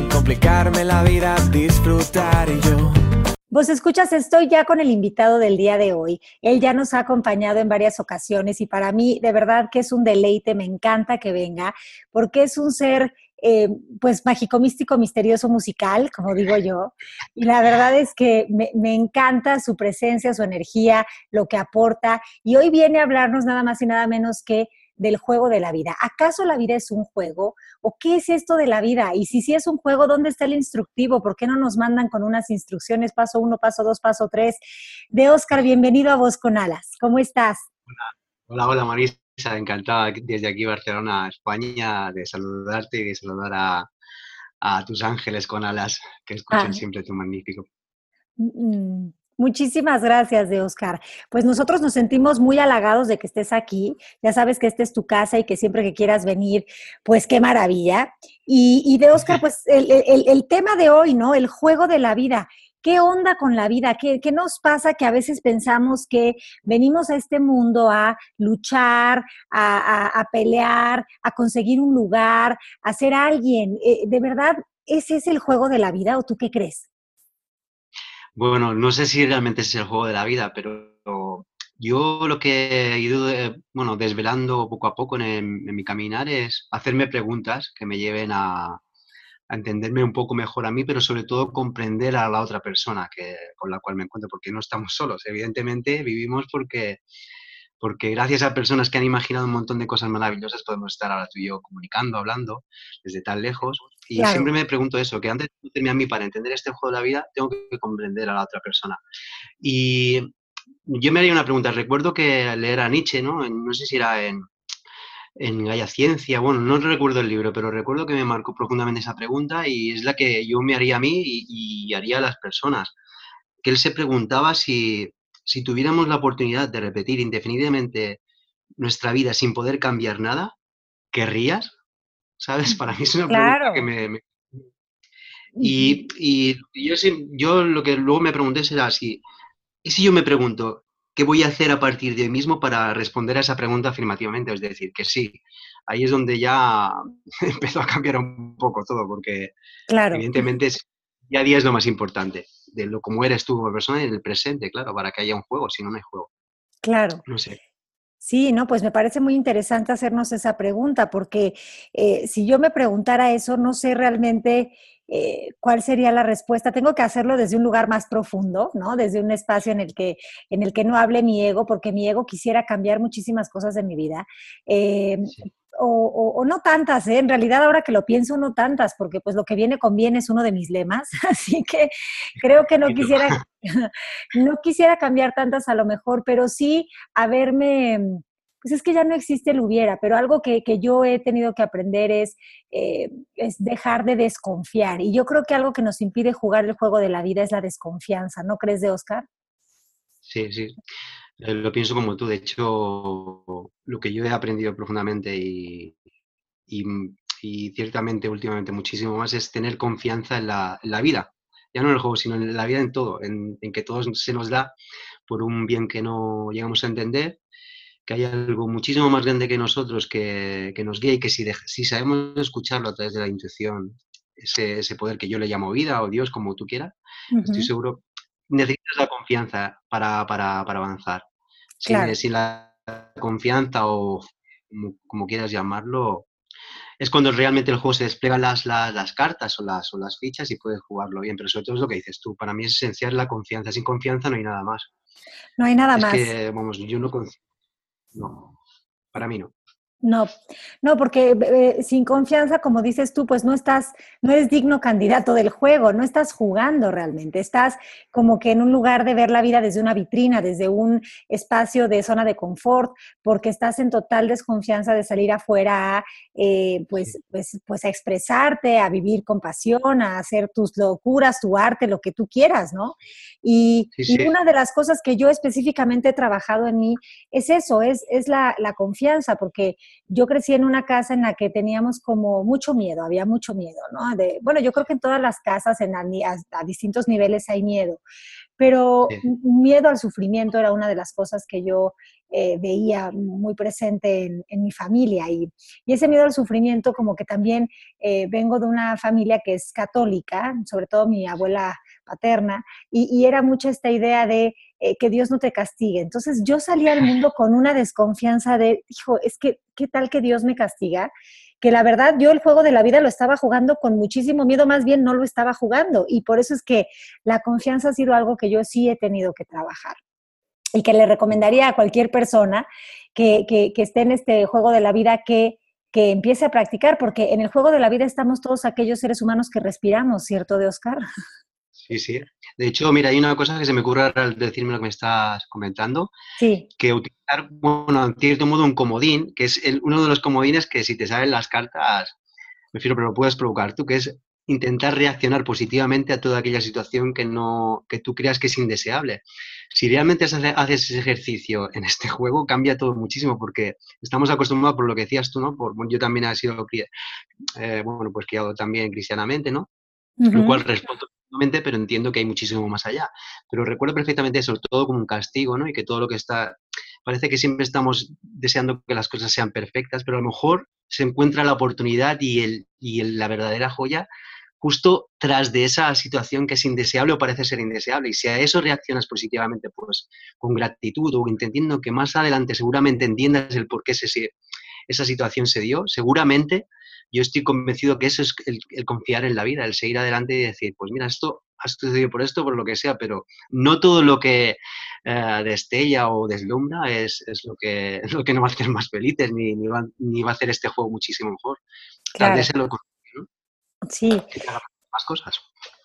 sin complicarme la vida, disfrutar yo Vos escuchas, estoy ya con el invitado del día de hoy. Él ya nos ha acompañado en varias ocasiones y para mí de verdad que es un deleite, me encanta que venga, porque es un ser eh, pues mágico, místico, misterioso, musical, como digo yo. Y la verdad es que me, me, encanta su presencia, su energía, lo que aporta. Y hoy viene a hablarnos nada más y nada menos que del juego de la vida. ¿Acaso la vida es un juego? ¿O qué es esto de la vida? Y si sí es un juego, ¿dónde está el instructivo? ¿Por qué no nos mandan con unas instrucciones, paso uno, paso dos, paso tres? De Oscar, bienvenido a Voz con Alas. ¿Cómo estás? Hola, hola, Marisa. Encantada desde aquí, Barcelona, España, de saludarte y de saludar a, a tus ángeles con alas que escuchan ah. siempre tu magnífico. Mm, Muchísimas gracias, de Oscar. Pues nosotros nos sentimos muy halagados de que estés aquí. Ya sabes que esta es tu casa y que siempre que quieras venir, pues qué maravilla. Y, de Oscar, pues el, tema de hoy, ¿no? El juego de la vida. ¿Qué onda con la vida? ¿Qué, ¿Qué, nos pasa que a veces pensamos que venimos a este mundo a luchar, a, a, pelear, a conseguir un lugar, a ser alguien? Eh, ¿De verdad ese es el juego de la vida o tú qué crees? Bueno, no sé si realmente es el juego de la vida, pero yo lo que he ido bueno, desvelando poco a poco en, mi caminar es hacerme preguntas que me lleven a, entenderme un poco mejor a mí, pero sobre todo comprender a la otra persona que, con la cual me encuentro, porque no estamos solos. Evidentemente vivimos porque, porque gracias a personas que han imaginado un montón de cosas maravillosas podemos estar ahora tú y yo comunicando, hablando desde tan lejos. Y siempre me pregunto eso, que antes de a mí para entender este juego de la vida, tengo que comprender a la otra persona. Y yo me haría una pregunta. Recuerdo que leer a Nietzsche, ¿no? no sé si era en, en Gaia Ciencia, bueno, no recuerdo el libro, pero recuerdo que me marcó profundamente esa pregunta y es la que yo me haría a mí y, y haría a las personas. Que él se preguntaba si, si tuviéramos la oportunidad de repetir indefinidamente nuestra vida sin poder cambiar nada, ¿querrías? ¿sabes? Para mí es una pregunta que me... Y, y, yo, yo lo que luego me pregunté será si, ¿y si yo me pregunto qué voy a hacer a partir de hoy mismo para responder a esa pregunta afirmativamente? Es decir, que sí. Ahí es donde ya empezó a cambiar un poco todo, porque claro. evidentemente día a día es lo más importante, de lo como eres tú como persona en el presente, claro, para que haya un juego, si no, no hay juego. Claro. No sé. Sí, no, pues me parece muy interesante hacernos esa pregunta, porque eh, si yo me preguntara eso, no sé realmente eh, cuál sería la respuesta. Tengo que hacerlo desde un lugar más profundo, ¿no? Desde un espacio en el que, en el que no hable mi ego, porque mi ego quisiera cambiar muchísimas cosas de mi vida. Eh, o, no tantas, ¿eh? en realidad ahora que lo pienso, no tantas, porque pues lo que viene con bien es uno de mis lemas, así que creo que no quisiera, no quisiera cambiar tantas a lo mejor, pero sí haberme, pues es que ya no existe el hubiera, pero algo que, yo he tenido que aprender es, eh, es dejar de desconfiar. Y yo creo que algo que nos impide jugar el juego de la vida es la desconfianza, ¿no crees de Oscar? Sí, sí. Eh, lo pienso como tú. De hecho, lo que yo he aprendido profundamente y, y, ciertamente últimamente muchísimo más es tener confianza en la, vida. Ya no en el juego, sino en la vida en todo, en, que todo se nos da por un bien que no llegamos a entender, que hay algo muchísimo más grande que nosotros que, que nos guía y que si, si sabemos escucharlo a través de la intuición, ese, ese, poder que yo le llamo vida o Dios, como tú quieras, estoy seguro, necesitas la confianza para, para, para avanzar. Si, la confianza o como, quieras llamarlo, es cuando realmente el juego se desplegan las, las, cartas o las, o las fichas y puedes jugarlo bien. Pero sobre todo es lo que dices tú. Para mí es esencial la confianza. Sin confianza no hay nada más. No hay nada más. Que, vamos, yo no, no, para mí no. No, no, porque eh, sin confianza, como dices tú, pues no estás, no eres digno candidato del juego, no estás jugando realmente, estás como que en un lugar de ver la vida desde una vitrina, desde un espacio de zona de confort, porque estás en total desconfianza de salir afuera a, eh, pues, pues, pues a expresarte, a vivir con pasión, a hacer tus locuras, tu arte, lo que tú quieras, ¿no? Y, una de las cosas que yo específicamente he trabajado en mí es eso, es, es la, la confianza, porque yo crecí en una casa en la que teníamos como mucho miedo, había mucho miedo, ¿no? De, bueno, yo creo que en todas las casas, en a, distintos niveles hay miedo, pero miedo al sufrimiento era una de las cosas que yo eh, veía muy presente en, mi familia y, ese miedo al sufrimiento como que también eh, vengo de una familia que es católica, sobre todo mi abuela paterna, y era mucha esta idea de eh, que Dios no te castigue. Entonces yo salí al mundo con una desconfianza de, hijo, es que, ¿qué tal que Dios me castiga? Que la verdad yo el juego de la vida lo estaba jugando con muchísimo miedo, más bien no lo estaba jugando. Y por eso es que la confianza ha sido algo que yo sí he tenido que trabajar y que le recomendaría a cualquier persona que, que, que esté en este juego de la vida que, que empiece a practicar, porque en el juego de la vida estamos todos aquellos seres humanos que respiramos, ¿cierto, de Oscar? Sí, sí. De hecho, mira, hay una cosa que se me ocurre al decirme lo que me estás comentando. Sí. Que utilizar, bueno, en cierto modo, un comodín, que es uno de los comodines que si te salen las cartas, me refiero, pero lo puedes provocar tú, que es intentar reaccionar positivamente a toda aquella situación que no que tú creas que es indeseable. Si realmente haces ese ejercicio en este juego, cambia todo muchísimo porque estamos acostumbrados por lo que decías tú, ¿no? Por, yo también he sido, eh, bueno, pues criado también cristianamente, ¿no? Lo cual respondo pero entiendo que hay muchísimo más allá. Pero recuerdo perfectamente eso, todo como un castigo, ¿no? Y que todo lo que está, parece que siempre estamos deseando que las cosas sean perfectas, pero a lo mejor se encuentra la oportunidad y, el, y la verdadera joya justo tras de esa situación que es indeseable o parece ser indeseable. Y si a eso reaccionas positivamente, pues con gratitud o entendiendo que más adelante seguramente entiendas el por qué esa situación se dio, seguramente yo estoy convencido que eso es el, confiar en la vida, el seguir adelante y decir, pues mira, esto ha sucedido por esto, por lo que sea, pero no todo lo que eh, destella o deslumbra es, lo, que, lo que nos va a hacer más felices, ni, ni, va, ni va a hacer este juego muchísimo mejor. Tal vez lo. Sí. Más cosas.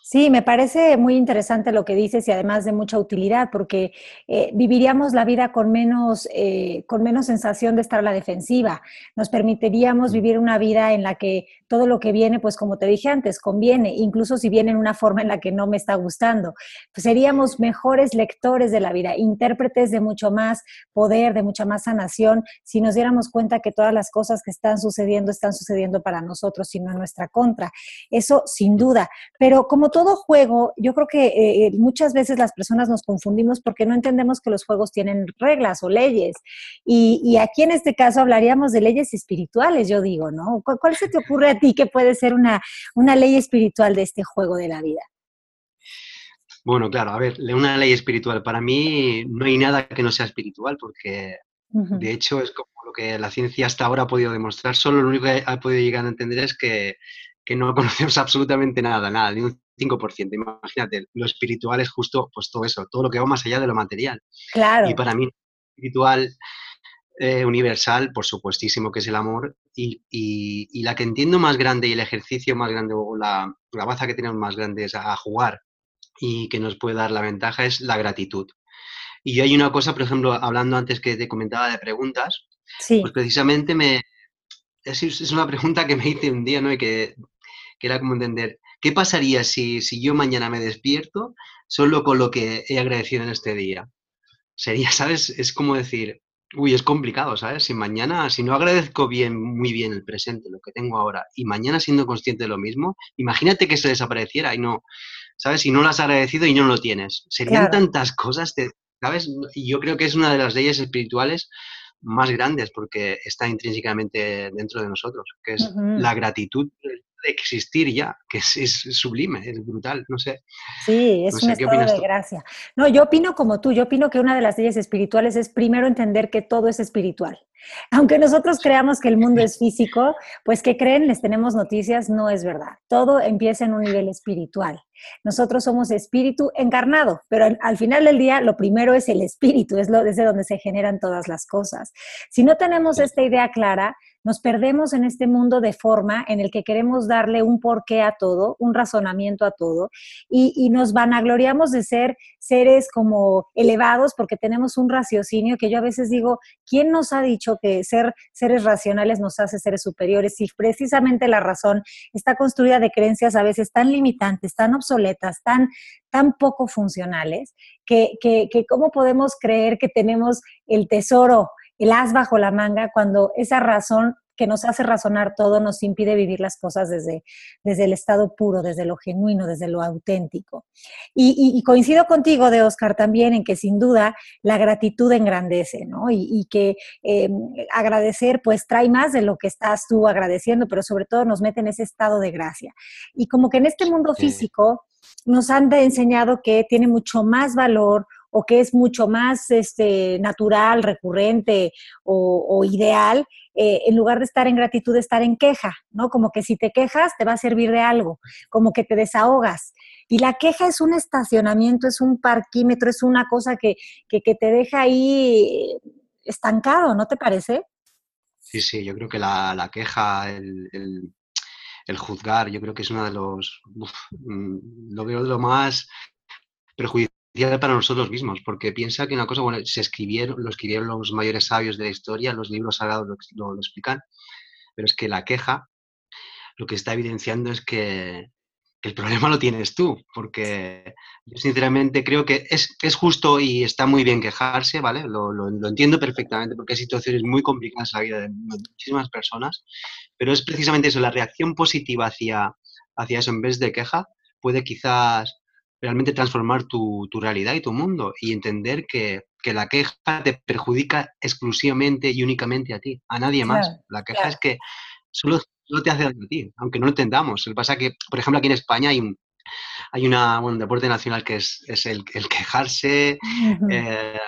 Sí, me parece muy interesante lo que dices y además de mucha utilidad, porque eh, viviríamos la vida con menos, eh, con menos sensación de estar a la defensiva. Nos permitiríamos vivir una vida en la que todo lo que viene, pues como te dije antes, conviene, incluso si viene en una forma en la que no me está gustando. Pues seríamos mejores lectores de la vida, intérpretes de mucho más poder, de mucha más sanación, si nos diéramos cuenta que todas las cosas que están sucediendo están sucediendo para nosotros y no en nuestra contra. Eso sin duda. Pero como todo juego, yo creo que eh, muchas veces las personas nos confundimos porque no entendemos que los juegos tienen reglas o leyes. Y, aquí en este caso hablaríamos de leyes espirituales, yo digo, ¿no? ¿Cuál, se te ocurre a ti que puede ser una, una ley espiritual de este juego de la vida? Bueno, claro, a ver, una ley espiritual. Para mí no hay nada que no sea espiritual, porque de hecho es como lo que la ciencia hasta ahora ha podido demostrar. Solo lo único que ha podido llegar a entender es que, que no conocemos absolutamente nada, nada, ni un 5%. Imagínate, lo espiritual es justo pues todo eso, todo lo que va más allá de lo material. Claro. Y para mí, espiritual eh, universal, por supuestísimo que es el amor, y, y, la que entiendo más grande y el ejercicio más grande, o la, la baza que tenemos más grande es a, jugar y que nos puede dar la ventaja es la gratitud. Y hay una cosa, por ejemplo, hablando antes que te comentaba de preguntas, sí. pues precisamente me, es, es, una pregunta que me hice un día, ¿no? Y que, que era como entender, ¿Qué pasaría si, si yo mañana me despierto solo con lo que he agradecido en este día? Sería, ¿sabes? Es como decir, uy, es complicado, ¿sabes? Si mañana, si no agradezco bien, muy bien el presente, lo que tengo ahora, y mañana siendo consciente de lo mismo, imagínate que se desapareciera y no, ¿sabes? Si no lo has agradecido y no lo tienes. Serían tantas cosas, ¿sabes? Y yo creo que es una de las leyes espirituales más grandes porque está intrínsecamente dentro de nosotros, que es la gratitud existir ya, que es, sublime, es brutal, no sé. Sí, es un estado de gracia. No, yo opino como tú, yo opino que una de las leyes espirituales es primero entender que todo es espiritual. Aunque nosotros creamos que el mundo es físico, pues que creen, les tenemos noticias, no es verdad. Todo empieza en un nivel espiritual. Nosotros somos espíritu encarnado, pero al final del día lo primero es el espíritu, es lo, desde donde se generan todas las cosas. Si no tenemos esta idea clara, nos perdemos en este mundo de forma en el que queremos darle un porqué a todo, un razonamiento a todo, y, y, nos vanagloriamos de ser seres como elevados porque tenemos un raciocinio que yo a veces digo, ¿quién nos ha dicho que ser seres racionales nos hace seres superiores? Si precisamente la razón está construida de creencias a veces tan limitantes, tan obsoletas, tan, tan poco funcionales, que, que, que cómo podemos creer que tenemos el tesoro el as bajo la manga cuando esa razón que nos hace razonar todo nos impide vivir las cosas desde, desde el estado puro, desde lo genuino, desde lo auténtico. Y, coincido contigo, de Oscar, también en que sin duda la gratitud engrandece, ¿no? Y, que em, agradecer pues trae más de lo que estás tú agradeciendo, pero sobre todo nos mete en ese estado de gracia. Y como que en este mundo físico nos han enseñado que tiene mucho más valor o que es mucho más este, natural, recurrente o, ideal, eh, en lugar de estar en gratitud, estar en queja, ¿no? Como que si te quejas te va a servir de algo, como que te desahogas. Y la queja es un estacionamiento, es un parquímetro, es una cosa que, te deja ahí estancado, ¿no te parece? Sí, sí, yo creo que la, queja, el, juzgar, yo creo que es uno de los, mm, lo veo lo más perjudicial para nosotros mismos, porque piensa que una cosa, bueno, se escribieron, lo escribieron los mayores sabios de la historia, los libros sagrados lo, lo, explican, pero es que la queja lo que está evidenciando es que, el problema lo tienes tú, porque yo sinceramente creo que es, es justo y está muy bien quejarse, ¿vale? Lo, lo, lo, entiendo perfectamente porque hay situaciones muy complicadas en la vida de muchísimas personas, pero es precisamente eso, la reacción positiva hacia, hacia eso en vez de queja puede quizás realmente transformar tu, realidad y tu mundo y entender que, la queja te perjudica exclusivamente y únicamente a ti, a nadie más. La queja es que solo, te hace daño a ti, aunque no lo entendamos. Lo que pasa es que, por ejemplo, aquí en España hay un, hay una, un deporte nacional que es, el, quejarse, eh,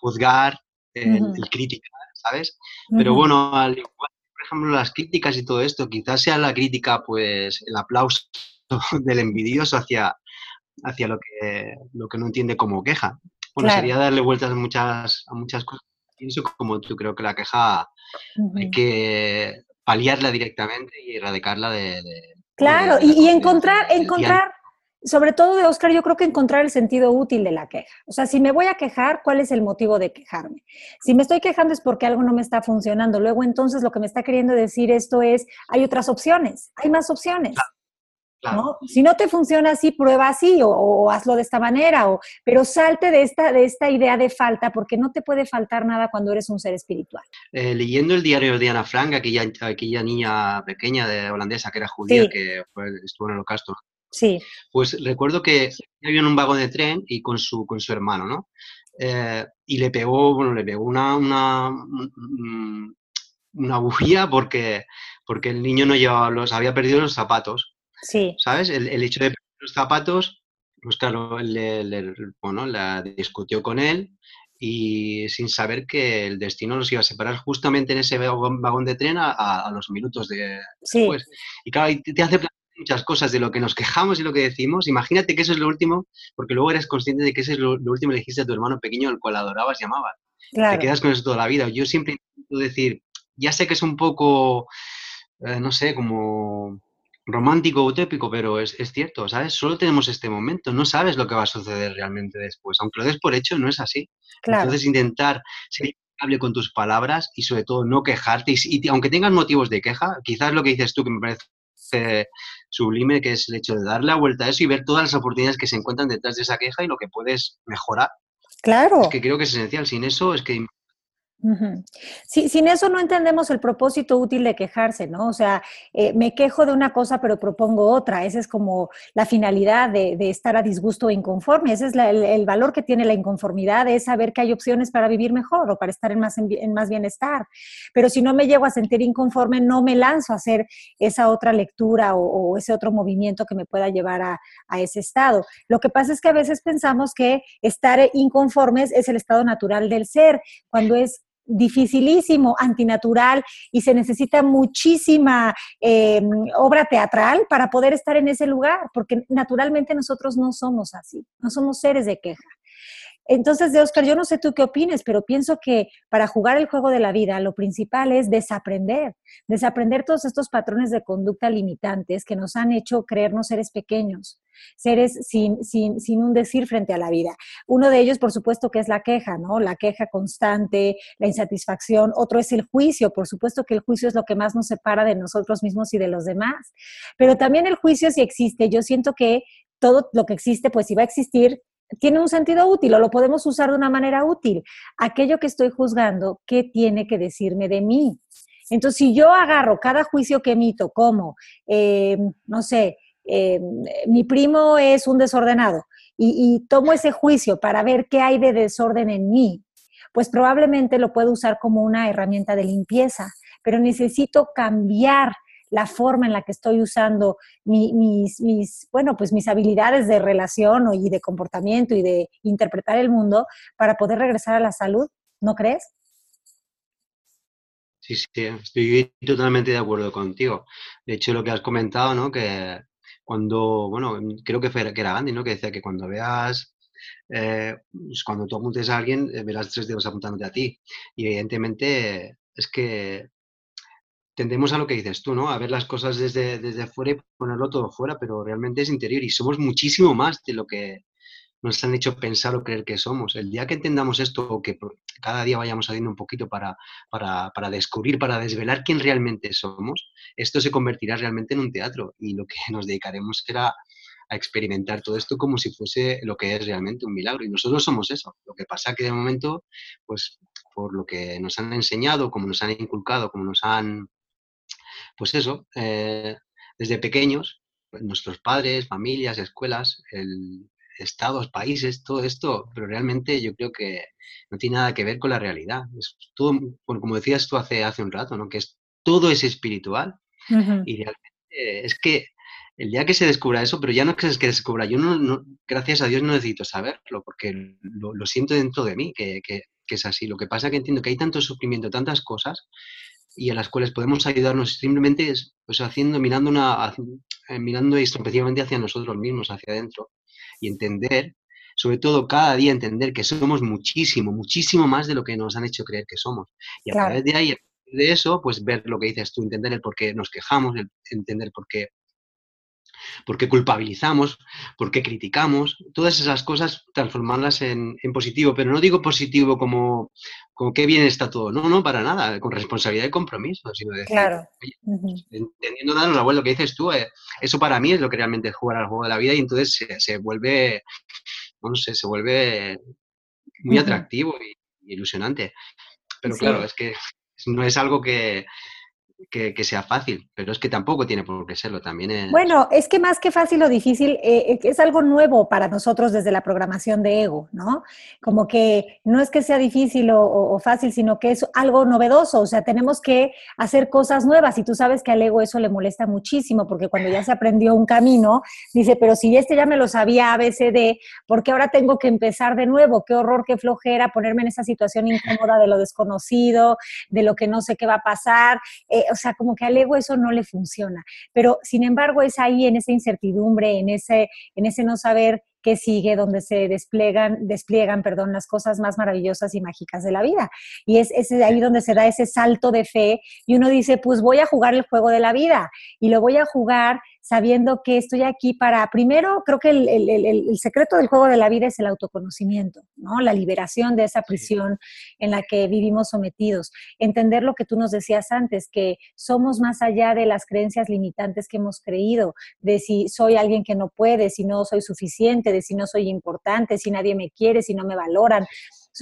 juzgar, el, criticar, ¿sabes? Pero bueno, al igual, por ejemplo, las críticas y todo esto, quizás sea la crítica, pues, el aplauso del envidioso hacia, hacia lo que, lo que no entiende como queja. Bueno, sería darle vueltas a muchas, a muchas cosas. Pienso como tú, creo que la queja hay que paliarla directamente y erradicarla de... claro, y, encontrar, encontrar, sobre todo de Oscar, yo creo que encontrar el sentido útil de la queja. O sea, si me voy a quejar, ¿cuál es el motivo de quejarme? Si me estoy quejando es porque algo no me está funcionando. Luego, entonces, lo que me está queriendo decir esto es, hay otras opciones, hay más opciones. Si no te funciona así, prueba así o, hazlo de esta manera, o, pero salte de esta, de esta idea de falta porque no te puede faltar nada cuando eres un ser espiritual. Eh, leyendo el diario de Ana Frank, aquella, aquella niña pequeña de holandesa que era judía, que estuvo en el holocausto, sí. pues recuerdo que había en un vagón de tren y con su, con su hermano, ¿no? Eh, y le pegó, bueno, le pegó una, una, una bujía porque, porque el niño no llevaba los, había perdido los zapatos Sí. ¿Sabes? El, hecho de los zapatos, pues claro, bueno, la discutió con él y sin saber que el destino los iba a separar justamente en ese vagón, de tren a, los minutos de después. Y claro, te hace muchas cosas de lo que nos quejamos y lo que decimos. Imagínate que eso es lo último, porque luego eres consciente de que eso es lo, último que le dijiste a tu hermano pequeño, al cual adorabas y amabas. Te quedas con eso toda la vida. Yo siempre intento decir, ya sé que es un poco, eh, no sé, como romántico utópico, pero es, cierto, ¿sabes? Solo tenemos este momento, no sabes lo que va a suceder realmente después, aunque lo des por hecho, no es así. Entonces intentar ser impecable con tus palabras y sobre todo no quejarte, y, aunque tengas motivos de queja, quizás lo que dices tú que me parece sublime, que es el hecho de darle la vuelta a eso y ver todas las oportunidades que se encuentran detrás de esa queja y lo que puedes mejorar. Claro. Es que creo que es esencial, sin eso es que Sí, sin eso no entendemos el propósito útil de quejarse, ¿no? O sea, eh, me quejo de una cosa pero propongo otra. Esa es como la finalidad de, estar a disgusto o inconforme. Ese es el, valor que tiene la inconformidad, es saber que hay opciones para vivir mejor o para estar en más, en, más bienestar. Pero si no me llego a sentir inconforme, no me lanzo a hacer esa otra lectura o, ese otro movimiento que me pueda llevar a, a ese estado. Lo que pasa es que a veces pensamos que estar inconformes es el estado natural del ser, cuando es dificilísimo, antinatural y se necesita muchísima em, obra teatral para poder estar en ese lugar, porque naturalmente nosotros no somos así, no somos seres de queja. Entonces, de Oscar, yo no sé tú qué opines, pero pienso que para jugar el juego de la vida, lo principal es desaprender, desaprender todos estos patrones de conducta limitantes que nos han hecho creernos seres pequeños, seres sin, sin, sin un decir frente a la vida. Uno de ellos, por supuesto, que es la queja, ¿no? La queja constante, la insatisfacción. Otro es el juicio, por supuesto que el juicio es lo que más nos separa de nosotros mismos y de los demás. Pero también el juicio si existe. Yo siento que todo lo que existe, pues si va a existir, tiene un sentido útil o lo podemos usar de una manera útil. Aquello que estoy juzgando, ¿qué tiene que decirme de mí? Entonces, si yo agarro cada juicio que emito como, eh, no sé, eh, mi primo es un desordenado y, y tomo ese juicio para ver qué hay de desorden en mí, pues probablemente lo puedo usar como una herramienta de limpieza, pero necesito cambiar la forma en la que estoy usando mis, bueno, pues mis habilidades de relación y de comportamiento y de interpretar el mundo para poder regresar a la salud, ¿no crees? Sí, sí, estoy totalmente de acuerdo contigo. De hecho, lo que has comentado, ¿no? Que cuando, bueno, creo que, fue, que era Gandhi, ¿no? Que decía que cuando veas, eh, pues cuando tú apuntes a alguien, eh, verás tres dedos apuntándote a ti. Y evidentemente es que tendemos a lo que dices tú, ¿no? A ver las cosas desde, desde fuera y ponerlo todo fuera, pero realmente es interior y somos muchísimo más de lo que nos han hecho pensar o creer que somos. El día que entendamos esto o que cada día vayamos saliendo un poquito para, para, descubrir, para desvelar quién realmente somos, esto se convertirá realmente en un teatro y lo que nos dedicaremos será a experimentar todo esto como si fuese lo que es realmente un milagro. Y nosotros somos eso. Lo que pasa que de momento, pues por lo que nos han enseñado, como nos han inculcado, como nos han pues eso, eh, desde pequeños, nuestros padres, familias, escuelas, el, estados, países, todo esto, pero realmente yo creo que no tiene nada que ver con la realidad. Es todo, como decías tú hace, hace un rato, ¿no? que es, todo es espiritual y realmente es que el día que se descubra eso, pero ya no es que se descubra, yo no, gracias a Dios no necesito saberlo, porque lo, siento dentro de mí, que, que, es así. Lo que pasa es que entiendo que hay tanto sufrimiento, tantas cosas, y a las cuales podemos ayudarnos simplemente pues, haciendo, mirando, una, eh, mirando hacia nosotros mismos, hacia adentro, y entender, sobre todo cada día entender que somos muchísimo, muchísimo más de lo que nos han hecho creer que somos. Y a través de ahí, de eso, pues ver lo que dices tú, entender el por qué nos quejamos, entender por qué por qué culpabilizamos, por qué criticamos, todas esas cosas transformarlas en, positivo, pero no digo positivo como, como qué bien está todo, no, no, para nada, con responsabilidad y compromiso, sino decir, claro. entendiendo darnos la vuelta, lo que dices tú, eh, eso para mí es lo que realmente es jugar al juego de la vida y entonces se, vuelve, no sé, se vuelve muy atractivo y, ilusionante. Pero claro, es que no es algo que, que, sea fácil, pero es que tampoco tiene por qué serlo, también es... Bueno, es que más que fácil o difícil, eh, es algo nuevo para nosotros desde la programación de ego, ¿no? Como que no es que sea difícil o, fácil, sino que es algo novedoso, o sea, tenemos que hacer cosas nuevas y tú sabes que al ego eso le molesta muchísimo, porque cuando ya se aprendió un camino, dice, pero si este ya me lo sabía ABCD, ¿por qué ahora tengo que empezar de nuevo? Qué horror, qué flojera ponerme en esa situación incómoda de lo desconocido, de lo que no sé qué va a pasar. Eh, o sea, como que al ego eso no le funciona. Pero sin embargo es ahí en esa incertidumbre, en ese, en ese no saber qué sigue, donde se despliegan, despliegan perdón, las cosas más maravillosas y mágicas de la vida. Y es, es ahí donde se da ese salto de fe y uno dice, pues voy a jugar el juego de la vida y lo voy a jugar sabiendo que estoy aquí para, primero, creo que el, secreto del juego de la vida es el autoconocimiento, ¿no? La liberación de esa prisión en la que vivimos sometidos. Entender lo que tú nos decías antes, que somos más allá de las creencias limitantes que hemos creído, de si soy alguien que no puede, si no soy suficiente, de si no soy importante, si nadie me quiere, si no me valoran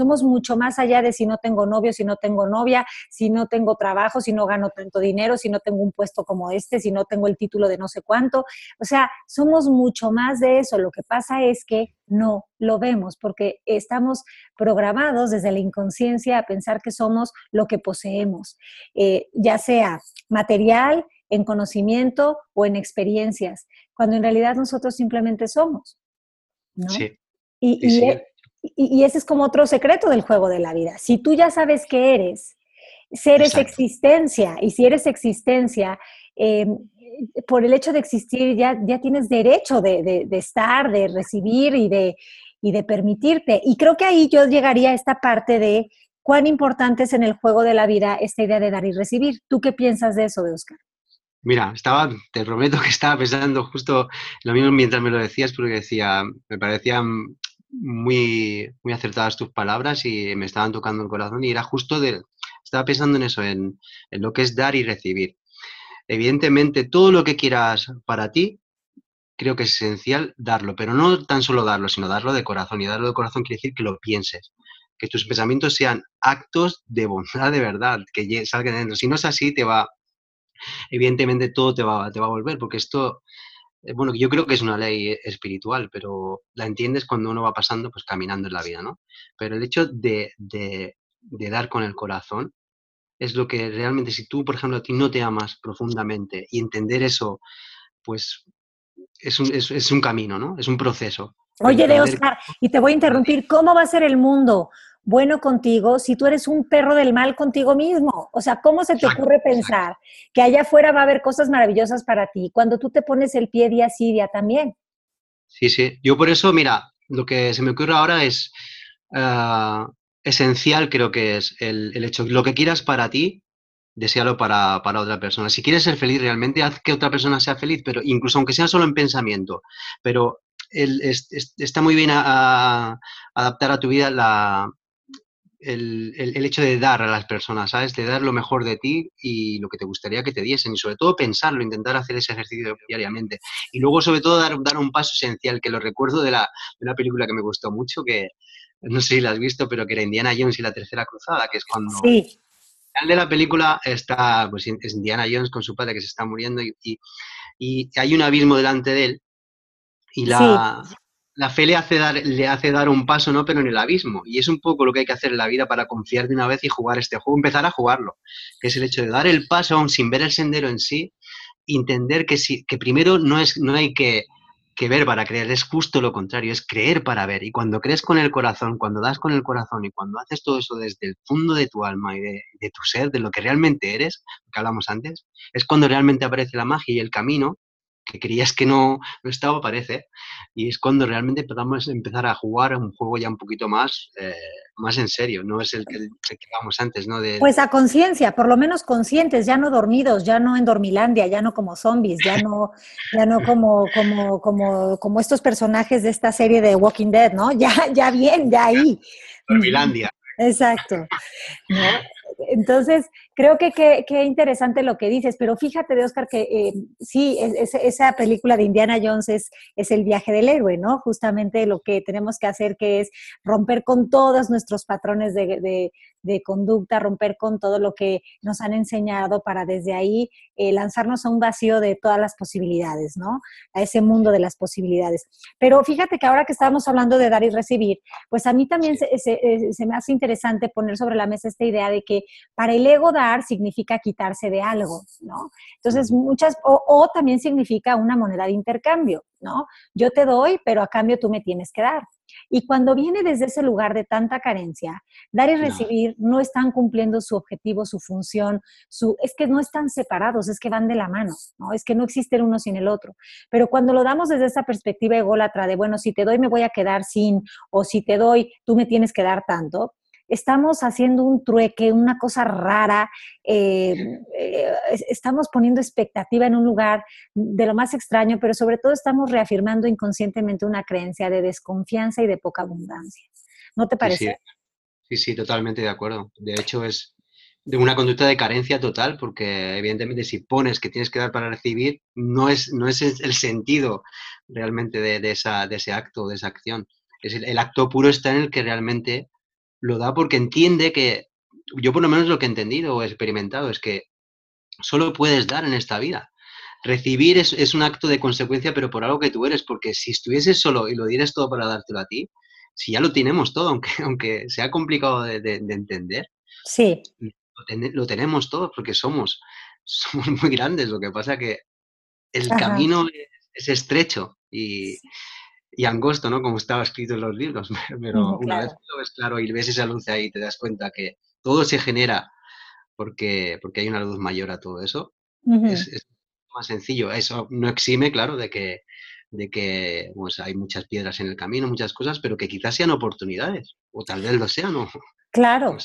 somos mucho más allá de si no tengo novio, si no tengo novia, si no tengo trabajo, si no gano tanto dinero, si no tengo un puesto como este, si no tengo el título de no sé cuánto. O sea, somos mucho más de eso. Lo que pasa es que no lo vemos porque estamos programados desde la inconsciencia a pensar que somos lo que poseemos, eh, ya sea material, en conocimiento o en experiencias, cuando en realidad nosotros simplemente somos. Sí. Y, e, y, ese es como otro secreto del juego de la vida. Si tú ya sabes que eres, ser es existencia, y si eres existencia, eh, por el hecho de existir ya, ya tienes derecho de, estar, de recibir y de, y de permitirte. Y creo que ahí yo llegaría a esta parte de cuán importante es en el juego de la vida esta idea de dar y recibir. ¿Tú qué piensas de eso, de Oscar? Mira, estaba, te prometo que estaba pensando justo lo mismo mientras me lo decías, porque decía, me parecían muy, muy acertadas tus palabras y me estaban tocando el corazón y era justo de, estaba pensando en eso, en, en lo que es dar y recibir. Evidentemente, todo lo que quieras para ti, creo que es esencial darlo, pero no tan solo darlo, sino darlo de corazón. Y darlo de corazón quiere decir que lo pienses, que tus pensamientos sean actos de bondad de verdad, que salgan dentro. Si no es así, te va, evidentemente todo te va, te va a volver, porque esto, bueno, yo creo que es una ley espiritual, pero la entiendes cuando uno va pasando, pues caminando en la vida, ¿no? Pero el hecho de, de, dar con el corazón es lo que realmente, si tú, por ejemplo, a ti no te amas profundamente y entender eso, pues es un, es, es un camino, ¿no? Es un proceso. Oye, de Oscar, y te voy a interrumpir, ¿cómo va a ser el mundo bueno contigo si tú eres un perro del mal contigo mismo? O sea, ¿cómo se te ocurre pensar que allá afuera va a haber cosas maravillosas para ti cuando tú te pones el pie día sí, día también? Sí, sí. Yo por eso, mira, lo que se me ocurre ahora es ah, esencial, creo que es el, el, hecho, lo que quieras para ti, desealo para, para, otra persona. Si quieres ser feliz realmente, haz que otra persona sea feliz, pero incluso aunque sea solo en pensamiento, pero el, es, es, está muy bien a, a adaptar a tu vida la, el, el, hecho de dar a las personas, ¿sabes? De dar lo mejor de ti y lo que te gustaría que te diesen. Y sobre todo pensarlo, intentar hacer ese ejercicio diariamente. Y luego, sobre todo, dar, dar un paso esencial, que lo recuerdo de, la, de una película que me gustó mucho, que no sé si la has visto, pero que era Indiana Jones y la Tercera Cruzada, que es cuando... Sí. Al de la película está, pues, es Indiana Jones con su padre que se está muriendo y, y, y hay un abismo delante de él y la, sí la fe le hace, dar, le hace dar un paso, ¿no? Pero en el abismo. Y es un poco lo que hay que hacer en la vida para confiar de una vez y jugar este juego, empezar a jugarlo. Que es el hecho de dar el paso aún sin ver el sendero en sí, entender que, si, que primero no, es, no hay que, que ver para creer, es justo lo contrario, es creer para ver. Y cuando crees con el corazón, cuando das con el corazón y cuando haces todo eso desde el fondo de tu alma y de, de tu ser, de lo que realmente eres, que hablamos antes, es cuando realmente aparece la magia y el camino que creías que no, no estaba, parece. Y es cuando realmente empezamos a empezar a jugar un juego ya un poquito más, eh, más en serio, no es el que, el antes, ¿no? De, pues a conciencia, por lo menos conscientes, ya no dormidos, ya no en dormilandia, ya no como zombies, ya no, ya no como, como, como, como estos personajes de esta serie de Walking Dead, ¿no? Ya, ya bien, ya ahí. Dormilandia. Exacto. ¿no? Entonces, creo que qué interesante lo que dices, pero fíjate de Oscar que eh, sí, es, esa película de Indiana Jones es, es, el viaje del héroe, ¿no? Justamente lo que tenemos que hacer que es romper con todos nuestros patrones de, de, de conducta, romper con todo lo que nos han enseñado para desde ahí eh, lanzarnos a un vacío de todas las posibilidades, ¿no? A ese mundo de las posibilidades. Pero fíjate que ahora que estábamos hablando de dar y recibir, pues a mí también se, se, eh, se me hace interesante poner sobre la mesa esta idea de que para el ego dar significa quitarse de algo, ¿no? Entonces, muchas, o, o también significa una moneda de intercambio, ¿no? Yo te doy, pero a cambio tú me tienes que dar. Y cuando viene desde ese lugar de tanta carencia, dar y recibir no, no están cumpliendo su objetivo, su función, su, es que no están separados, es que van de la mano, ¿no? Es que no existen uno sin el otro. Pero cuando lo damos desde esa perspectiva ególatra de, bueno, si te doy me voy a quedar sin, o si te doy tú me tienes que dar tanto, estamos haciendo un trueque, una cosa rara, eh, eh, estamos poniendo expectativa en un lugar de lo más extraño, pero sobre todo estamos reafirmando inconscientemente una creencia de desconfianza y de poca abundancia. ¿No te parece? Sí, sí, sí totalmente de acuerdo. De hecho, es de una conducta de carencia total, porque evidentemente si pones que tienes que dar para recibir, no es, no es el sentido realmente de, de esa, de ese acto, de esa acción. Es el, el acto puro está en el que realmente lo da porque entiende que, yo por lo menos lo que he entendido o he experimentado es que solo puedes dar en esta vida. Recibir es, un acto de consecuencia, pero por algo que tú eres, porque si estuvieses solo y lo dieras todo para dártelo a ti, si ya lo tenemos todo, aunque, aunque sea complicado de, entender, sí. Lo, tenemos todo porque somos, somos muy grandes. Lo que pasa que el camino es, estrecho y, angosto, ¿no? Como estaba escrito en los libros. Pero una vez lo ves claro y ves esa luz ahí, te das cuenta que todo se genera porque, porque hay una luz mayor a todo eso, es, más sencillo. Eso no exime, claro, de que, de que pues, hay muchas piedras en el camino, muchas cosas, pero que quizás sean oportunidades, o tal vez lo sean. ¿no? Claro,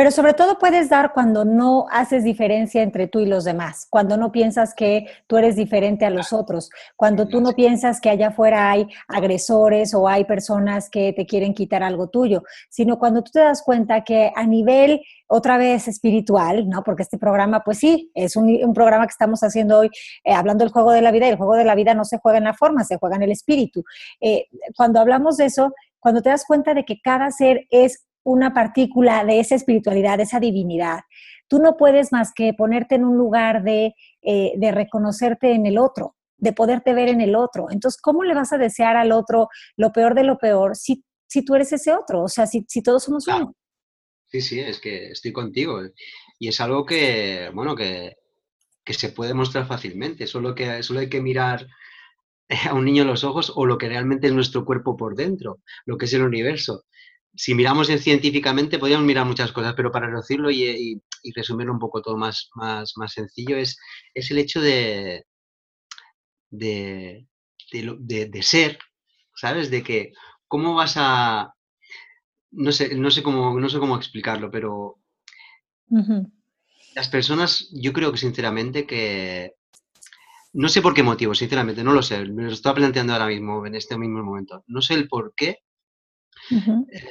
pero sobre todo puedes dar cuando no haces diferencia entre tú y los demás, cuando no piensas que tú eres diferente a los otros, cuando tú no piensas que allá afuera hay agresores o hay personas que te quieren quitar algo tuyo, sino cuando tú te das cuenta que a nivel otra vez espiritual, ¿no? Porque este programa, pues sí, es un, programa que estamos haciendo hoy eh, hablando del juego de la vida y el juego de la vida no se juega en la forma, se juega en el espíritu. Eh, cuando hablamos de eso, cuando te das cuenta de que cada ser es una partícula de esa espiritualidad, de esa divinidad. Tú no puedes más que ponerte en un lugar de, eh, de reconocerte en el otro, de poderte ver en el otro. Entonces, ¿cómo le vas a desear al otro lo peor de lo peor si, si tú eres ese otro? O sea, si, si todos somos uno. Sí, sí, es que estoy contigo. Y es algo que, bueno, que, que se puede mostrar fácilmente. Solo, que, solo hay que mirar a un niño en los ojos o lo que realmente es nuestro cuerpo por dentro, lo que es el universo si miramos en científicamente, podríamos mirar muchas cosas, pero para decirlo y, resumirlo un poco todo más, más, más sencillo, es, es el hecho de, de, de, ser, ¿sabes? De que, ¿cómo vas a...? No sé, no sé, cómo, no sé cómo explicarlo, pero las personas, yo creo que sinceramente que... No sé por qué motivo, sinceramente, no lo sé, me lo estoy planteando ahora mismo, en este mismo momento. No sé el por qué, eh,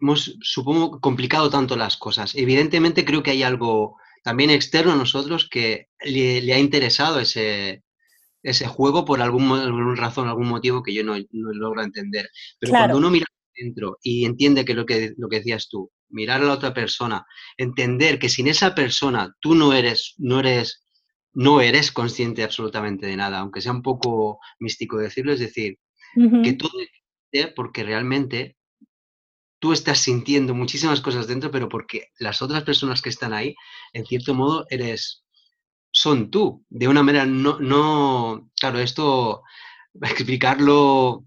hemos, supongo, complicado tanto las cosas. Evidentemente creo que hay algo también externo a nosotros que le, ha interesado ese, ese juego por algún, alguna razón, algún motivo que yo no, logro entender. Pero cuando uno mira dentro y entiende que lo, que lo que decías tú, mirar a la otra persona, entender que sin esa persona tú no eres, no eres, no eres consciente absolutamente de nada, aunque sea un poco místico decirlo, es decir, que todo porque realmente tú estás sintiendo muchísimas cosas dentro, pero porque las otras personas que están ahí, en cierto modo, eres, son tú. De una manera, no, no, claro, esto, explicarlo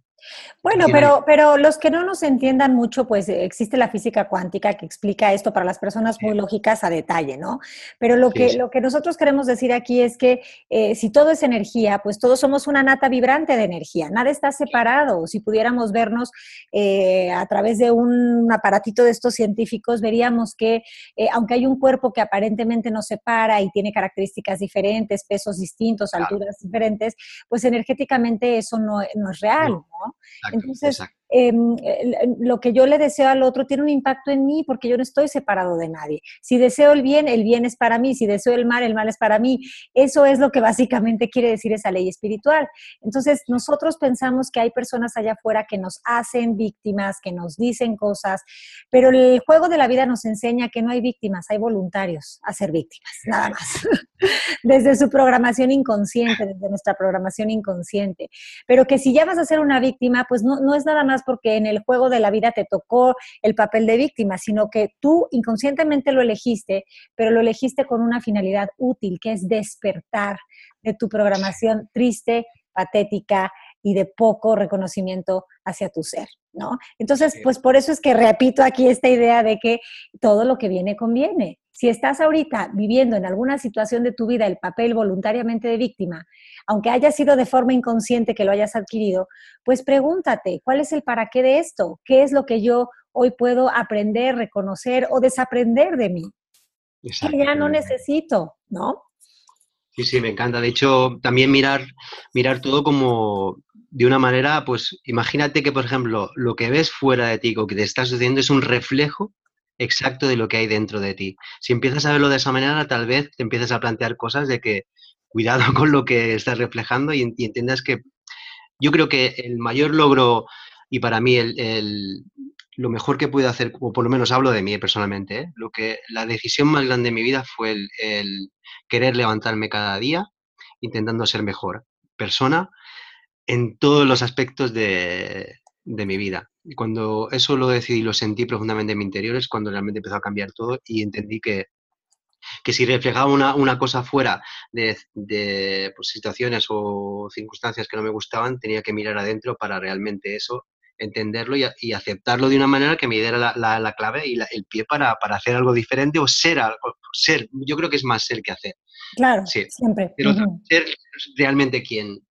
bueno, pero, pero los que no nos entiendan mucho, pues existe la física cuántica que explica esto para las personas muy lógicas a detalle, ¿no? Pero lo que, lo que nosotros queremos decir aquí es que eh, si todo es energía, pues todos somos una nata vibrante de energía, nada está separado. Si pudiéramos vernos eh, a través de un aparatito de estos científicos, veríamos que eh, aunque hay un cuerpo que aparentemente nos separa y tiene características diferentes, pesos distintos, alturas diferentes, pues energéticamente eso no, no es real, ¿no? Entonces, em, lo que yo le deseo al otro tiene un impacto en mí porque yo no estoy separado de nadie. Si deseo el bien, el bien es para mí. Si deseo el mal, el mal es para mí. Eso es lo que básicamente quiere decir esa ley espiritual. Entonces, nosotros pensamos que hay personas allá afuera que nos hacen víctimas, que nos dicen cosas, pero el juego de la vida nos enseña que no hay víctimas, hay voluntarios a ser víctimas, nada más. desde su programación inconsciente, desde nuestra programación inconsciente. Pero que si ya vas a ser una víctima, pues no, no es nada más porque en el juego de la vida te tocó el papel de víctima, sino que tú inconscientemente lo elegiste, pero lo elegiste con una finalidad útil, que es despertar de tu programación triste, patética y de poco reconocimiento hacia tu ser, ¿no? Entonces, pues por eso es que repito aquí esta idea de que todo lo que viene conviene. Si estás ahorita viviendo en alguna situación de tu vida el papel voluntariamente de víctima, aunque haya sido de forma inconsciente que lo hayas adquirido, pues pregúntate, ¿cuál es el para qué de esto? ¿Qué es lo que yo hoy puedo aprender, reconocer o desaprender de mí? Que ya no necesito, ¿no? Sí, sí, me encanta. De hecho, también mirar, mirar todo como de una manera, pues imagínate que, por ejemplo, lo que ves fuera de ti, o que te está sucediendo, es un reflejo exacto de lo que hay dentro de ti. Si empiezas a verlo de esa manera, tal vez te empieces a plantear cosas de que cuidado con lo que estás reflejando y, entiendas que yo creo que el mayor logro y para mí el, lo mejor que pude hacer, o por lo menos hablo de mí personalmente, ¿eh? lo que, la decisión más grande de mi vida fue el, querer levantarme cada día intentando ser mejor persona en todos los aspectos de, de mi vida. Y cuando eso lo decidí, lo sentí profundamente en mi interior, es cuando realmente empezó a cambiar todo y entendí que, que si reflejaba una, una cosa fuera de, de pues, situaciones o circunstancias que no me gustaban, tenía que mirar adentro para realmente eso entenderlo y, aceptarlo de una manera que me diera la, la, clave y el pie para, para, hacer algo diferente o ser algo, ser, yo creo que es más ser que hacer. Claro, siempre. Pero ser realmente quien,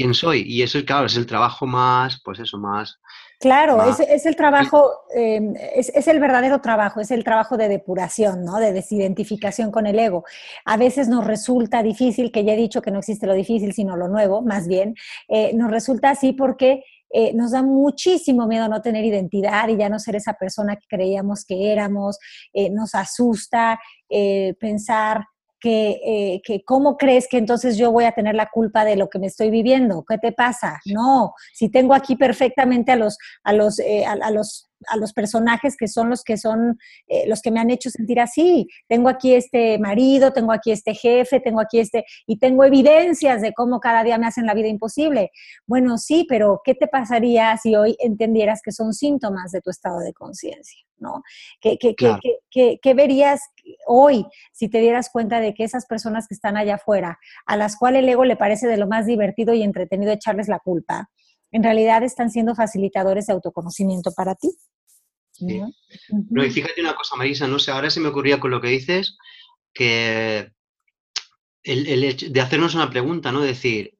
quien soy y eso, claro, es el trabajo más, pues eso, más... Claro, es, es, el trabajo, em, es, es, el verdadero trabajo, es el trabajo de depuración, ¿no? De desidentificación con el ego. A veces nos resulta difícil, que ya he dicho que no existe lo difícil, sino lo nuevo, más bien, eh, nos resulta así porque eh, nos da muchísimo miedo no tener identidad y ya no ser esa persona que creíamos que éramos, eh, nos asusta eh, pensar que, que, cómo crees que entonces yo voy a tener la culpa de lo que me estoy viviendo, ¿qué te pasa? No, si tengo aquí perfectamente a los, a los, a los a los personajes que son los que son eh, los que me han hecho sentir así. Tengo aquí este marido, tengo aquí este jefe, tengo aquí este y tengo evidencias de cómo cada día me hacen la vida imposible. Bueno, sí, pero ¿qué te pasaría si hoy entendieras que son síntomas de tu estado de conciencia? ¿no? ¿Qué, qué, verías hoy si te dieras cuenta de que esas personas que están allá afuera, a las cuales el ego le parece de lo más divertido y entretenido echarles la culpa, en realidad están siendo facilitadores de autoconocimiento para ti? Sí. y fíjate una cosa, Marisa, no sé, ahora se me ocurría con lo que dices que el, hecho de hacernos una pregunta, ¿no? Decir,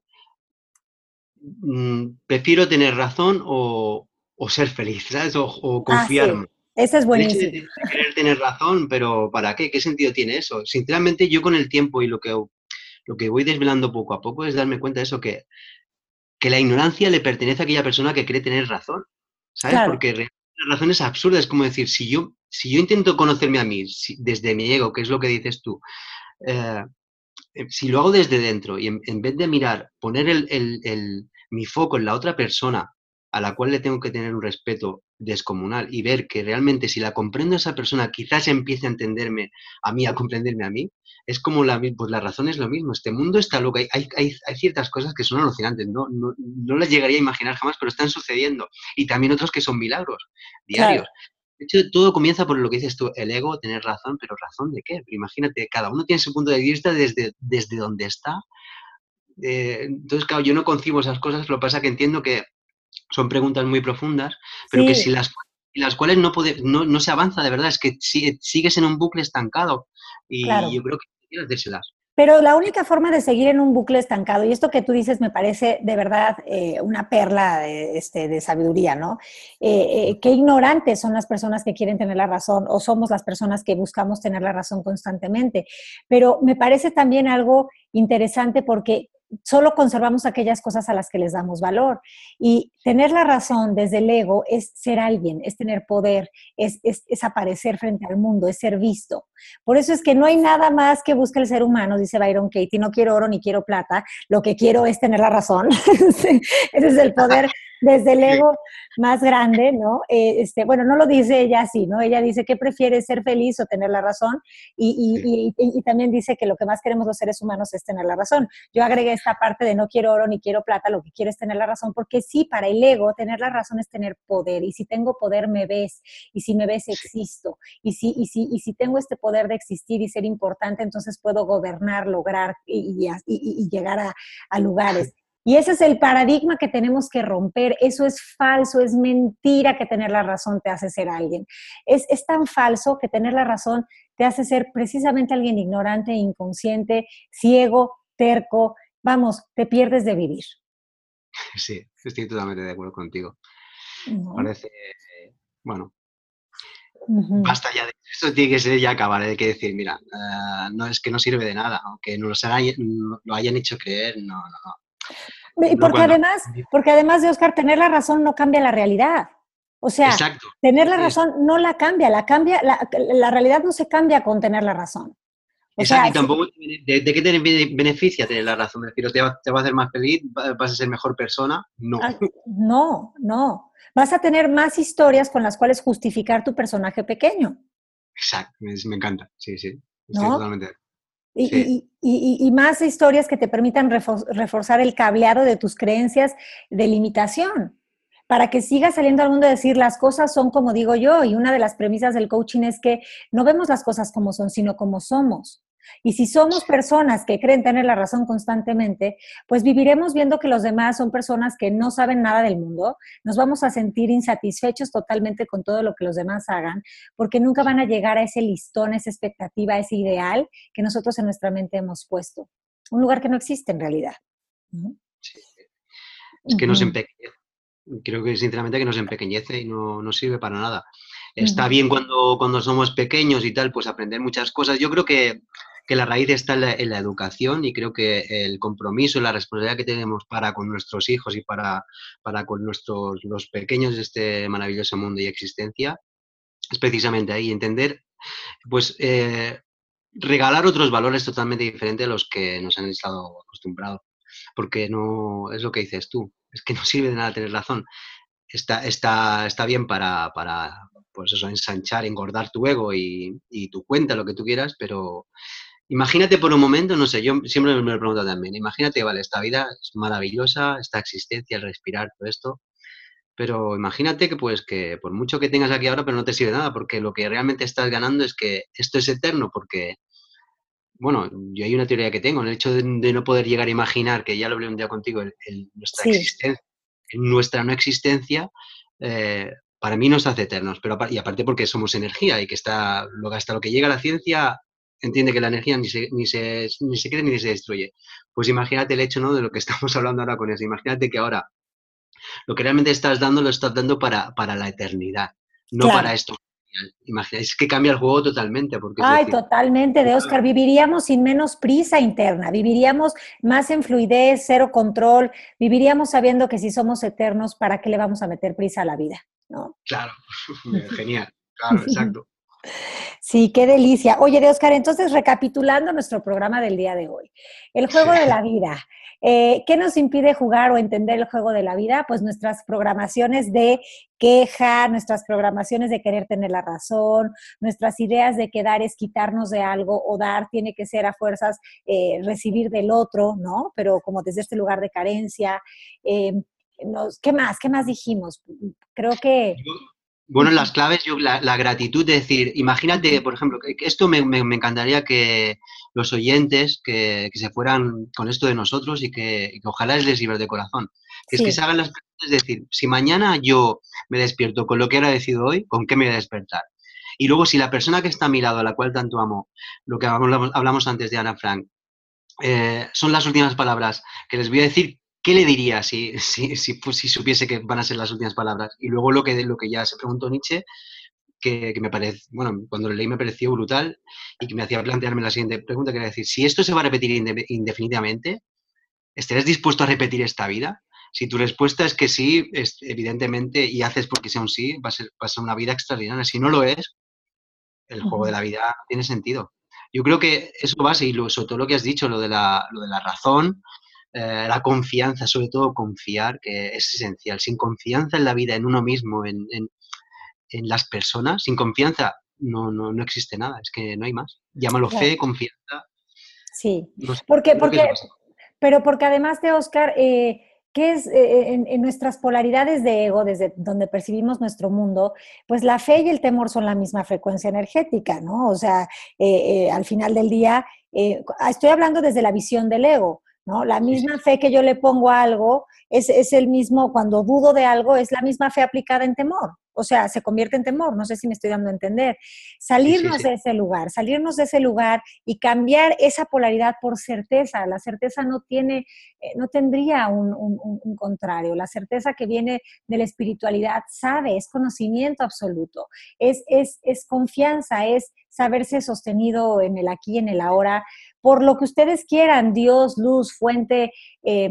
mm, prefiero tener razón o, ser feliz, ¿sabes? O, o ah, confiarme. Ese es buenísimo. querer tener razón, pero ¿para qué? ¿Qué sentido tiene eso? Sinceramente, yo con el tiempo y lo que, lo que voy desvelando poco a poco es darme cuenta de eso, que, que la ignorancia le pertenece a aquella persona que cree tener razón. ¿Sabes? Porque la razón es absurda, es como decir, si yo, si yo intento conocerme a mí desde mi ego, que es lo que dices tú, eh, eh, si lo hago desde dentro y en, vez de mirar, poner el, mi foco en la otra persona a la cual le tengo que tener un respeto descomunal y ver que realmente si la comprendo a esa persona quizás empiece a entenderme a mí, a comprenderme a mí, es como la, pues la razón es lo mismo. Este mundo está loco. Hay, hay, hay ciertas cosas que son alucinantes. No, no, no, las llegaría a imaginar jamás, pero están sucediendo. Y también otros que son milagros diarios. De hecho, todo comienza por lo que dices tú, el ego, tener razón, pero ¿razón de qué? Imagínate, cada uno tiene su punto de vista desde, desde donde está. Eh, entonces, claro, yo no concibo esas cosas, lo que pasa es que entiendo que son preguntas muy profundas, pero que si las, las cuales no, puede, no, no, se avanza de verdad, es que sigues en un bucle estancado. Y yo creo que tienes que hacérselas. Pero la única forma de seguir en un bucle estancado, y esto que tú dices me parece de verdad eh, una perla de, este, de sabiduría, ¿no? Eh, eh, qué ignorantes son las personas que quieren tener la razón o somos las personas que buscamos tener la razón constantemente. Pero me parece también algo interesante porque solo conservamos aquellas cosas a las que les damos valor. Y tener la razón desde el ego es ser alguien, es tener poder, es, aparecer frente al mundo, es ser visto. Por eso es que no hay nada más que busque el ser humano, dice Byron Katie, no quiero oro ni quiero plata, lo que quiero es tener la razón. Ese es el poder desde el ego más grande, ¿no? Eh, este, bueno, no lo dice ella así, ¿no? Ella dice que prefiere ser feliz o tener la razón y, y, también dice que lo que más queremos los seres humanos es tener la razón. Yo agregué esta parte de no quiero oro ni quiero plata, lo que quiero es tener la razón, porque sí, para el ego, tener la razón es tener poder y si tengo poder me ves y si me ves existo y si, y si, y si tengo este poder de existir y ser importante, entonces puedo gobernar, lograr y, llegar a, a lugares. Y ese es el paradigma que tenemos que romper. Eso es falso, es mentira que tener la razón te hace ser alguien. Es, tan falso que tener la razón te hace ser precisamente alguien ignorante, inconsciente, ciego, terco. Vamos, te pierdes de vivir. Sí, estoy totalmente de acuerdo contigo. Parece, bueno, Basta ya de esto, tiene que ser ya acabar, hay que decir, mira, eh, no es que no sirve de nada, aunque nos lo hayan hecho creer, no, no, no. Porque, además, porque además de Oscar, tener la razón no cambia la realidad. O sea, tener la razón no la cambia, la cambia, la, realidad no se cambia con tener la razón. Exacto, y tampoco, ¿de, qué te beneficia tener la razón? ¿te va, te va a hacer más feliz? ¿Vas a ser mejor persona? No. Ah, no, no. Vas a tener más historias con las cuales justificar tu personaje pequeño. Exacto, me, encanta, sí, sí. Estoy totalmente y, más historias que te permitan reforzar el cableado de tus creencias de limitación, para que sigas saliendo al mundo a decir las cosas son como digo yo. Y una de las premisas del coaching es que no vemos las cosas como son, sino como somos. Y si somos personas que creen tener la razón constantemente, pues viviremos viendo que los demás son personas que no saben nada del mundo, nos vamos a sentir insatisfechos totalmente con todo lo que los demás hagan, porque nunca van a llegar a ese listón, esa expectativa, ese ideal que nosotros en nuestra mente hemos puesto. Un lugar que no existe en realidad. Es que nos empequeñece. Creo que sinceramente que nos empequeñece y no, no sirve para nada. Está bien cuando, cuando somos pequeños y tal, pues aprender muchas cosas. Yo creo que que la raíz está en la, educación y creo que el compromiso y la responsabilidad que tenemos para con nuestros hijos y para, para con nuestros, los pequeños de este maravilloso mundo y existencia es precisamente ahí, entender, pues eh, regalar otros valores totalmente diferentes a los que nos han estado acostumbrados. Porque no, es lo que dices tú, es que no sirve de nada tener razón. Está, está, está bien para, para, pues eso, ensanchar, engordar tu ego y, y tu cuenta, lo que tú quieras, pero Imagínate por un momento, no sé, yo siempre me lo pregunto también, imagínate, vale, esta vida es maravillosa, esta existencia, el respirar, todo esto, pero imagínate que pues que por mucho que tengas aquí ahora, pero no te sirve nada, porque lo que realmente estás ganando es que esto es eterno, porque, bueno, yo hay una teoría que tengo, el hecho de, no poder llegar a imaginar, que ya lo hablé un día contigo, nuestra existencia, nuestra no existencia, eh, para mí nos hace eternos, pero y aparte porque somos energía y que está, lo, hasta lo que llega a la ciencia entiende que la energía ni se, ni se, ni se crea ni se destruye. Pues imagínate el hecho ¿no? de lo que estamos hablando ahora con eso. Imagínate que ahora lo que realmente estás dando lo estás dando para, para la eternidad, no para esto. Imagina, es que cambia el juego totalmente. Porque Ay, totalmente, de Oscar. Viviríamos sin menos prisa interna, viviríamos más en fluidez, cero control, viviríamos sabiendo que si somos eternos, ¿para qué le vamos a meter prisa a la vida? ¿No? Claro, genial, claro, exacto. Sí, qué delicia. Oye, de Oscar, entonces recapitulando nuestro programa del día de hoy, el juego de la vida. Eh, ¿Qué nos impide jugar o entender el juego de la vida? Pues nuestras programaciones de queja, nuestras programaciones de querer tener la razón, nuestras ideas de que dar es quitarnos de algo o dar tiene que ser a fuerzas eh, recibir del otro, ¿no? Pero como desde este lugar de carencia. Eh, ¿Qué más? ¿Qué más dijimos? Creo que... Bueno, las claves, yo, la, gratitud de decir, imagínate, por ejemplo, que esto me, encantaría que los oyentes que, se fueran con esto de nosotros y que, ojalá les sirva de corazón. Que es que se hagan las preguntas, es decir, si mañana yo me despierto con lo que he agradecido hoy, ¿con qué me voy a despertar? Y luego, si la persona que está a mi lado, a la cual tanto amo, lo que hablamos, antes de Ana Frank, eh, son las últimas palabras que les voy a decir, ¿qué le diría si, si, si, si, supiese que van a ser las últimas palabras? Y luego lo que, lo que ya se preguntó Nietzsche, que, me parece, bueno, cuando lo leí me pareció brutal y que me hacía plantearme la siguiente pregunta, que era decir, si esto se va a repetir indefinidamente, ¿estarías dispuesto a repetir esta vida? Si tu respuesta es que sí, evidentemente, y haces porque sea un sí, va a, ser, va a ser una vida extraordinaria. Si no lo es, el juego de la vida tiene sentido. Yo creo que eso va y sobre todo lo que has dicho, lo de la, lo de la razón, eh, la confianza, sobre todo confiar, que es esencial. Sin confianza en la vida, en uno mismo, en, las personas, sin confianza no, no, no, existe nada, es que no hay más. Llámalo fe, confianza. Sí, porque, porque, pero porque además de Oscar, eh, ¿qué es eh, en, nuestras polaridades de ego, desde donde percibimos nuestro mundo? Pues la fe y el temor son la misma frecuencia energética, ¿no? O sea, al final del día, estoy hablando desde la visión del ego. ¿No? La misma fe que yo le pongo a algo es, es, el mismo, cuando dudo de algo, es la misma fe aplicada en temor. O sea, se convierte en temor, no sé si me estoy dando a entender. Salirnos de ese lugar, salirnos de ese lugar y cambiar esa polaridad por certeza. La certeza no tiene, eh, no tendría un, un, contrario. La certeza que viene de la espiritualidad sabe, es conocimiento absoluto, es, es, es confianza, es saberse sostenido en el aquí, en el ahora, por lo que ustedes quieran, Dios, luz, fuente, eh,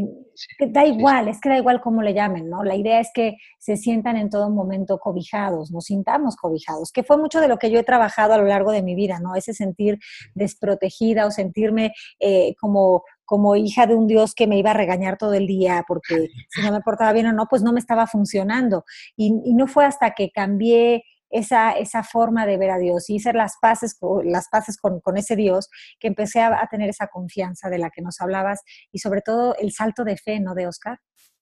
da igual, es que da igual cómo le llamen, ¿no? La idea es que se sientan en todo momento cobijados, nos sintamos cobijados, que fue mucho de lo que yo he trabajado a lo largo de mi vida, ¿no? Ese sentir desprotegida o sentirme eh, como como hija de un Dios que me iba a regañar todo el día porque si no me portaba bien o no, pues no me estaba funcionando. Y, no fue hasta que cambié esa, esa, forma de ver a Dios y hacer las paces, las paces con, con ese Dios, que empecé a, tener esa confianza de la que nos hablabas y sobre todo el salto de fe, ¿no, de Oscar?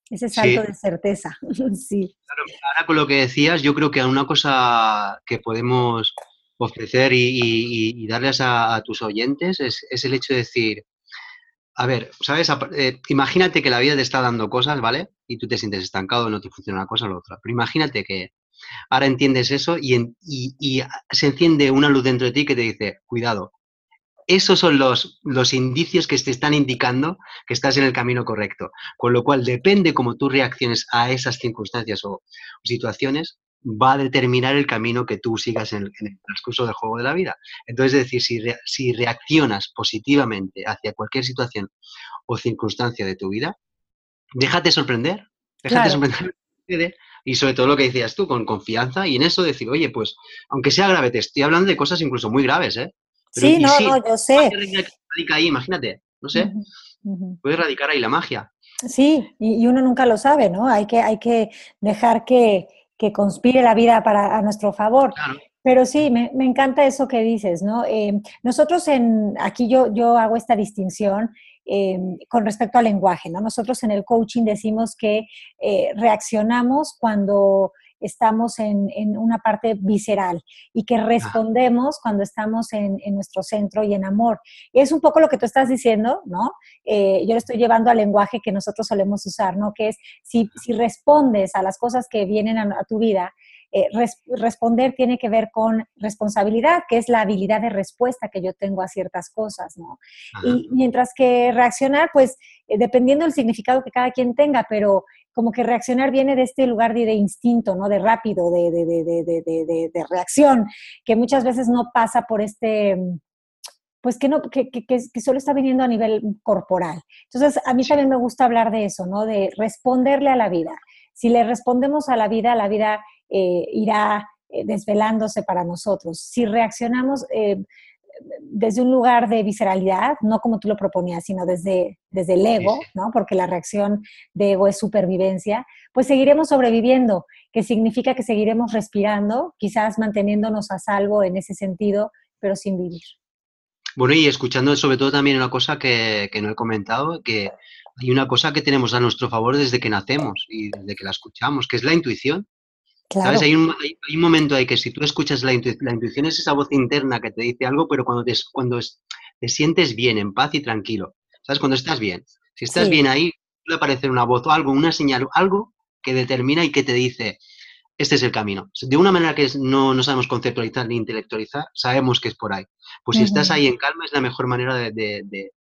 Ese salto de certeza, sí. ahora con lo que decías, yo creo que una cosa que podemos ofrecer y, darles a, tus oyentes es, es, el hecho de decir, a ver, ¿sabes? Eh, imagínate que la vida te está dando cosas, ¿vale? Y tú te sientes estancado, no te funciona una cosa o la otra. Pero imagínate que ahora entiendes eso y, y, se enciende una luz dentro de ti que te dice, cuidado. Esos son los, los indicios que te están indicando que estás en el camino correcto. Con lo cual, depende cómo tú reacciones a esas circunstancias o situaciones, va a determinar el camino que tú sigas en el, transcurso del juego de la vida. Entonces, es decir, si, si reaccionas positivamente hacia cualquier situación o circunstancia de tu vida, déjate sorprender, déjate sorprender y sobre todo lo que decías tú, con confianza y en eso decir, oye, pues, aunque sea grave, te estoy hablando de cosas incluso muy graves, ¿eh? sí, no, no, yo sé. Radica ahí, imagínate, no sé, puedes radicar ahí la magia. Sí, y, uno nunca lo sabe, ¿no? Hay que, hay que dejar que, que conspire la vida para a nuestro favor. Pero sí, me, encanta eso que dices, ¿no? Eh, nosotros en, aquí yo, yo hago esta distinción eh, con respecto al lenguaje, ¿no? Nosotros en el coaching decimos que eh, reaccionamos cuando estamos en, una parte visceral y que respondemos cuando estamos en, nuestro centro y en amor. Y es un poco lo que tú estás diciendo, ¿no? Eh, yo lo estoy llevando al lenguaje que nosotros solemos usar, ¿no? Que es si, respondes a las cosas que vienen a, tu vida, eh, responder tiene que ver con responsabilidad, que es la habilidad de respuesta que yo tengo a ciertas cosas, ¿no? Y mientras que reaccionar, pues eh, dependiendo del significado que cada quien tenga, pero como que reaccionar viene de este lugar de, instinto, ¿no? De rápido, de, de, reacción, que muchas veces no pasa por este, pues que, no, que, que, que, solo está viniendo a nivel corporal. Entonces, a mí también me gusta hablar de eso, ¿no? De responderle a la vida. Si le respondemos a la vida, la vida eh, irá eh, desvelándose para nosotros. Si reaccionamos, eh, desde un lugar de visceralidad, no como tú lo proponías, sino desde, desde el ego, ¿no? Porque la reacción de ego es supervivencia, pues seguiremos sobreviviendo, que significa que seguiremos respirando, quizás manteniéndonos a salvo en ese sentido, pero sin vivir. Bueno, y escuchando sobre todo también una cosa que, que no he comentado, que hay una cosa que tenemos a nuestro favor desde que nacemos y desde que la escuchamos, que es la intuición. ¿Sabes? Hay un, momento ahí que si tú escuchas la, la, intuición es esa voz interna que te dice algo, pero cuando te, cuando te sientes bien, en paz y tranquilo. ¿Sabes? Cuando estás bien. Si estás bien ahí, puede aparecer una voz o algo, una señal, algo que determina y que te dice, este es el camino. De una manera que no, no sabemos conceptualizar ni intelectualizar, sabemos que es por ahí. Pues si estás ahí en calma es la mejor manera de, de,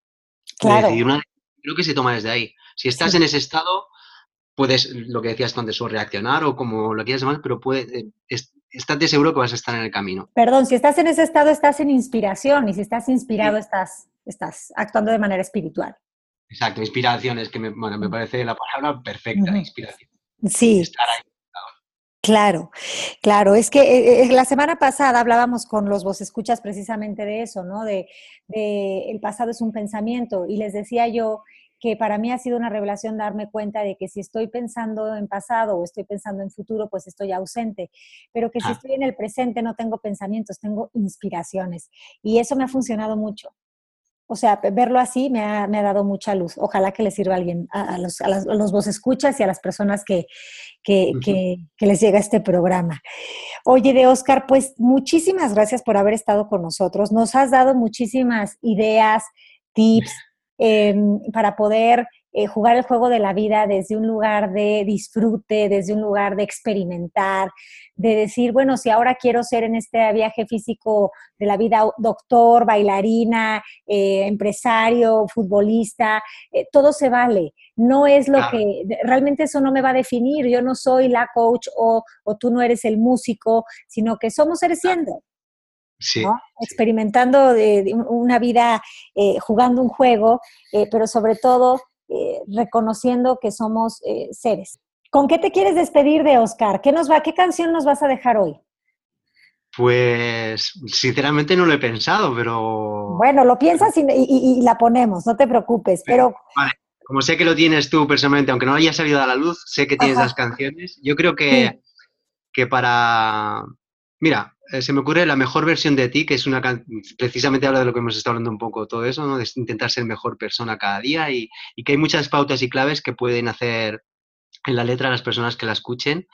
decidir una... Creo que se toma desde ahí. Si estás en ese estado, puedes, lo que decías antes, o reaccionar o como lo quieras llamar, pero puede, eh, estate seguro que vas a estar en el camino. Perdón, si estás en ese estado, estás en inspiración y si estás inspirado, estás, estás actuando de manera espiritual. Exacto, inspiración es que me, bueno, me parece la palabra perfecta, inspiración. Sí. Claro, claro. Es que eh, eh, la semana pasada hablábamos con los vos escuchas precisamente de eso, ¿no? De, de, el pasado es un pensamiento y les decía yo que para mí ha sido una revelación darme cuenta de que si estoy pensando en pasado o estoy pensando en futuro, pues estoy ausente, pero que si estoy en el presente no tengo pensamientos, tengo inspiraciones. Y eso me ha funcionado mucho. O sea, verlo así me ha, dado mucha luz. Ojalá que le sirva a alguien, a, los, a, los vos escuchas y a las personas que, que, que, les llega este programa. Oye, de Oscar, pues muchísimas gracias por haber estado con nosotros. Nos has dado muchísimas ideas, tips, Em, para poder eh, jugar el juego de la vida desde un lugar de disfrute, desde un lugar de experimentar, de decir, bueno, si ahora quiero ser en este viaje físico de la vida doctor, bailarina, eh, empresario, futbolista, eh, todo se vale. No es lo que, realmente eso no me va a definir. Yo no soy la coach o, o tú no eres el músico, sino que somos seres siendo experimentando de, una vida, eh, jugando un juego, eh, pero sobre todo eh, reconociendo que somos seres. ¿Con qué te quieres despedir de Oscar? ¿Qué, nos va, ¿Qué canción nos vas a dejar hoy? Pues sinceramente no lo he pensado, pero... Bueno, lo piensas y, la ponemos, no te preocupes, pero... Vale, como sé que lo tienes tú personalmente, aunque no haya salido a la luz, sé que tienes las canciones. Yo creo que, que para... Mira, eh, se me ocurre la mejor versión de ti, que es una precisamente habla de lo que hemos estado hablando un poco todo eso, ¿no? de intentar ser mejor persona cada día y, y, que hay muchas pautas y claves que pueden hacer en la letra a las personas que la escuchen,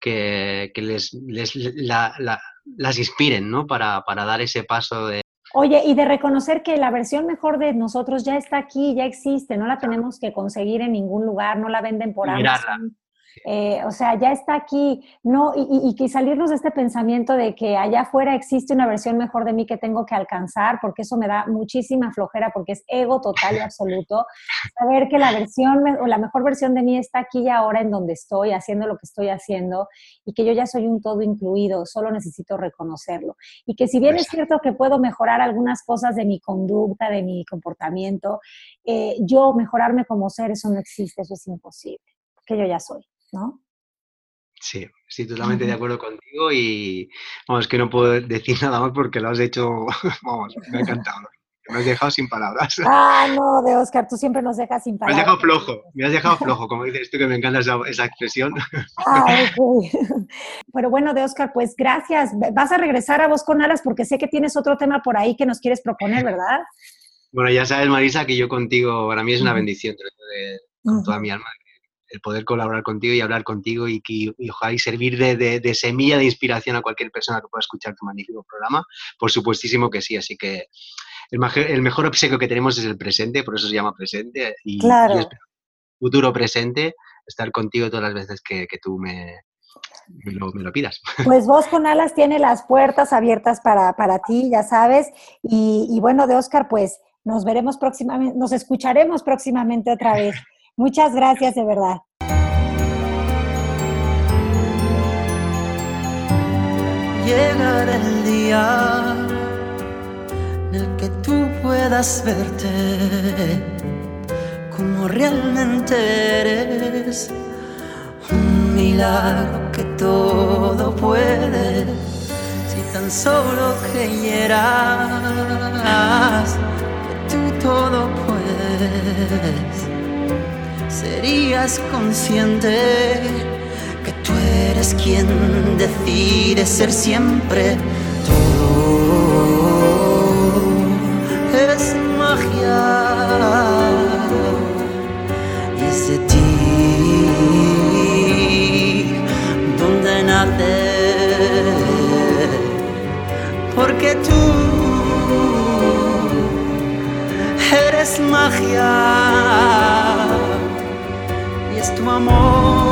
que, que les, les la, la, las inspiren, ¿no? Para, para dar ese paso de, Oye, y de reconocer que la versión mejor de nosotros ya está aquí, ya existe, no la tenemos que conseguir en ningún lugar, no la venden por Amazon. Eh, o sea, ya está aquí, ¿no? Y, que salirnos de este pensamiento de que allá afuera existe una versión mejor de mí que tengo que alcanzar, porque eso me da muchísima flojera, porque es ego total y absoluto. Saber que la versión o la mejor versión de mí está aquí y ahora en donde estoy, haciendo lo que estoy haciendo, y que yo ya soy un todo incluido, solo necesito reconocerlo. Y que si bien es cierto que puedo mejorar algunas cosas de mi conducta, de mi comportamiento, eh, yo mejorarme como ser, eso no existe, eso es imposible, porque yo ya soy. ¿No? Sí, estoy totalmente de acuerdo contigo y vamos, que no puedo decir nada más porque lo has hecho, vamos, me ha encantado. Me has dejado sin palabras. Ah, no, de Oscar, tú siempre nos dejas sin palabras. Me has dejado flojo, me has dejado flojo, como dices tú, que me encanta esa, expresión. Ah, Pero bueno, de Oscar, pues gracias. Vas a regresar a Voz con Alas porque sé que tienes otro tema por ahí que nos quieres proponer, ¿verdad? Bueno, ya sabes, Marisa, que yo contigo, para mí es una bendición, de, con toda mi alma, el poder colaborar contigo y hablar contigo y, que, ojalá servir de, semilla de inspiración a cualquier persona que pueda escuchar tu magnífico programa, por supuestísimo que sí. Así que el, mejor obsequio que tenemos es el presente, por eso se llama presente. Y, claro. futuro presente, estar contigo todas las veces que, tú me, me lo, pidas. Pues vos con alas tiene las puertas abiertas para, ti, ya sabes. Y, y, bueno, de Oscar, pues nos veremos próximamente, nos escucharemos próximamente otra vez. Muchas gracias de verdad. Llegará el día en el que tú puedas verte como realmente eres. Un milagro que todo puede, si tan solo creyeras que tú todo puedes serías consciente que tú eres quien decide ser siempre todo. Es magia y es de ti donde nace, porque tú eres magia tu amor.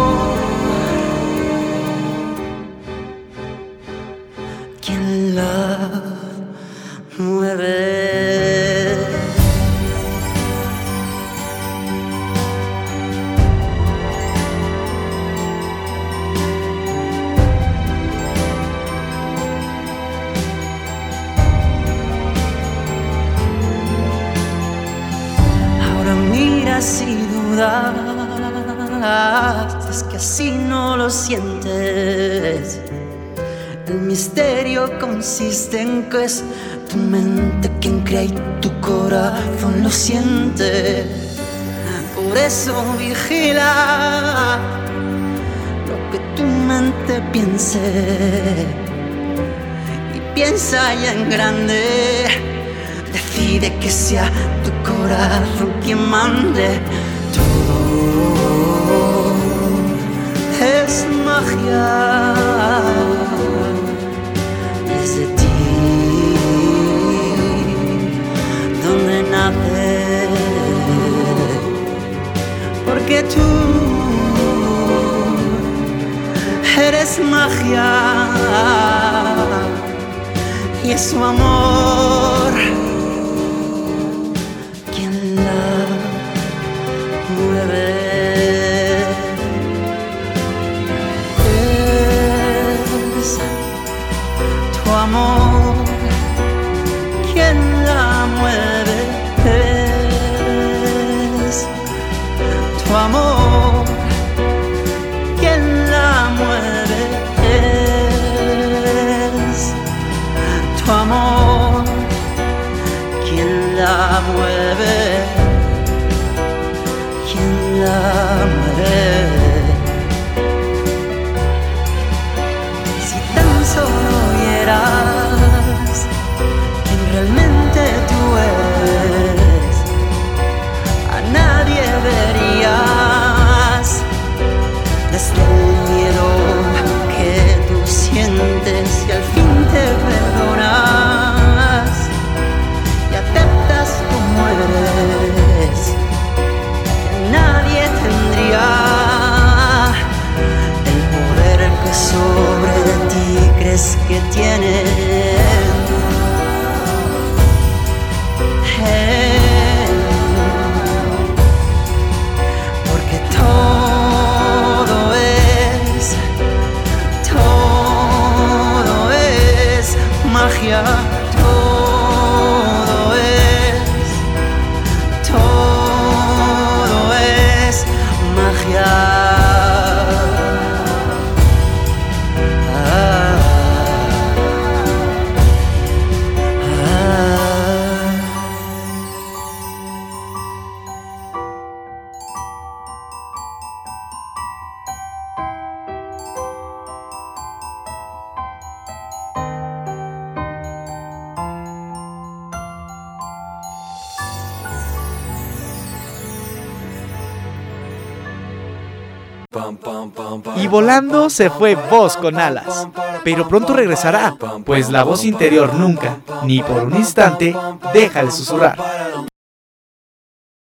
Así no lo sientes. El misterio consiste en que es tu mente quien crea y tu corazón lo siente. Por eso vigila lo que tu mente piense. Y piensa ya en grande. Decide que sea tu corazón quien mande es magia. Desde ti donde nace porque tú eres magia. Y es su amor. Quien la mueve love. You love. se fue voz con alas, pero pronto regresará, pues la voz interior nunca, ni por un instante, deja de susurrar.